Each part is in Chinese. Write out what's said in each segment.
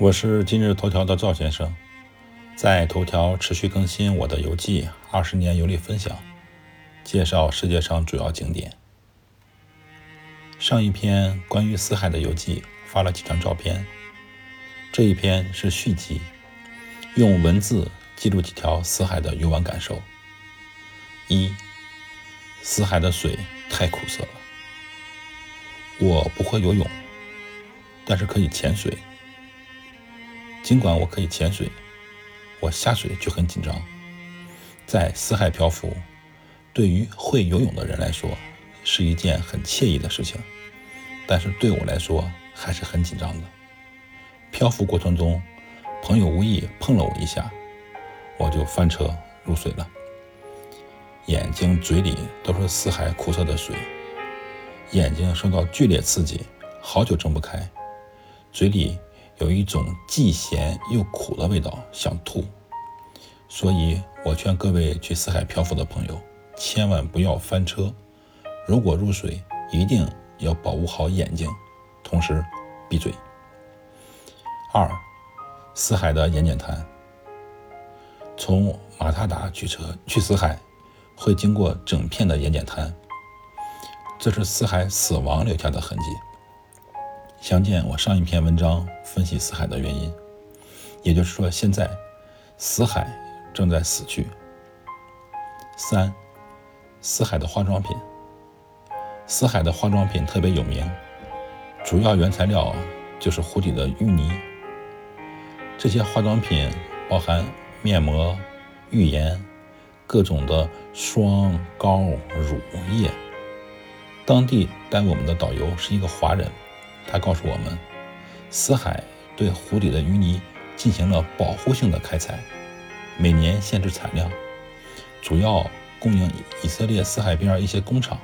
我是今日头条的赵先生，在头条持续更新我的游记，二十年游历分享，介绍世界上主要景点。上一篇关于死海的游记发了几张照片，这一篇是续集，用文字记录几条死海的游玩感受。一，死海的水太苦涩了，我不会游泳，但是可以潜水。尽管我可以潜水，我下水就很紧张。在死海漂浮，对于会游泳的人来说是一件很惬意的事情，但是对我来说还是很紧张的。漂浮过程中，朋友无意碰了我一下，我就翻车入水了。眼睛、嘴里都是死海苦涩的水，眼睛受到剧烈刺激，好久睁不开，嘴里。有一种既咸又苦的味道，想吐。所以我劝各位去死海漂浮的朋友，千万不要翻车。如果入水，一定要保护好眼睛，同时闭嘴。二，死海的盐碱滩。从马塔达取车去死海，会经过整片的盐碱滩，这是死海死亡留下的痕迹。详见我上一篇文章分析死海的原因，也就是说，现在死海正在死去。三，死海的化妆品，死海的化妆品特别有名，主要原材料就是湖底的淤泥。这些化妆品包含面膜、浴盐、各种的霜、膏、乳液。当地带我们的导游是一个华人。他告诉我们，死海对湖底的淤泥进行了保护性的开采，每年限制产量，主要供应以色列死海边一些工厂。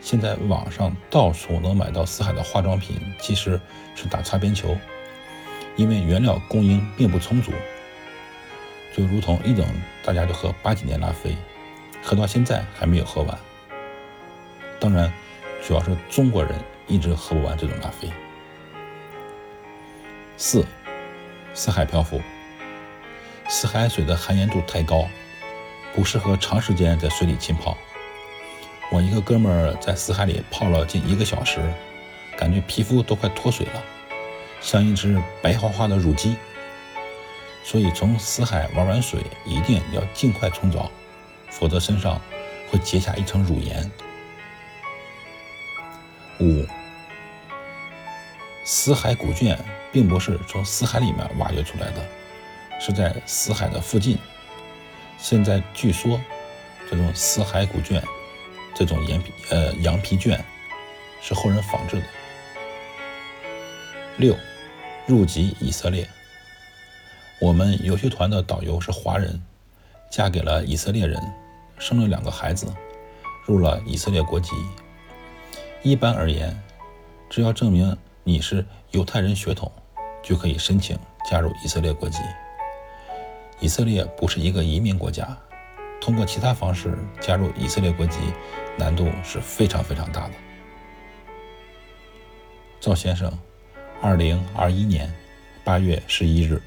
现在网上到处能买到死海的化妆品，其实是打擦边球，因为原料供应并不充足。就如同一种大家都喝八几年拉菲，喝到现在还没有喝完。当然，主要是中国人。一直喝不完这种拉菲。四，死海漂浮，死海水的含盐度太高，不适合长时间在水里浸泡。我一个哥们儿在死海里泡了近一个小时，感觉皮肤都快脱水了，像一只白花花的乳鸡。所以从死海玩完水，一定要尽快冲澡，否则身上会结下一层乳盐。五。死海古卷并不是从死海里面挖掘出来的，是在死海的附近。现在据说，这种死海古卷，这种羊皮呃羊皮卷，是后人仿制的。六，入籍以色列。我们游学团的导游是华人，嫁给了以色列人，生了两个孩子，入了以色列国籍。一般而言，只要证明。你是犹太人血统，就可以申请加入以色列国籍。以色列不是一个移民国家，通过其他方式加入以色列国籍难度是非常非常大的。赵先生，二零二一年八月十一日。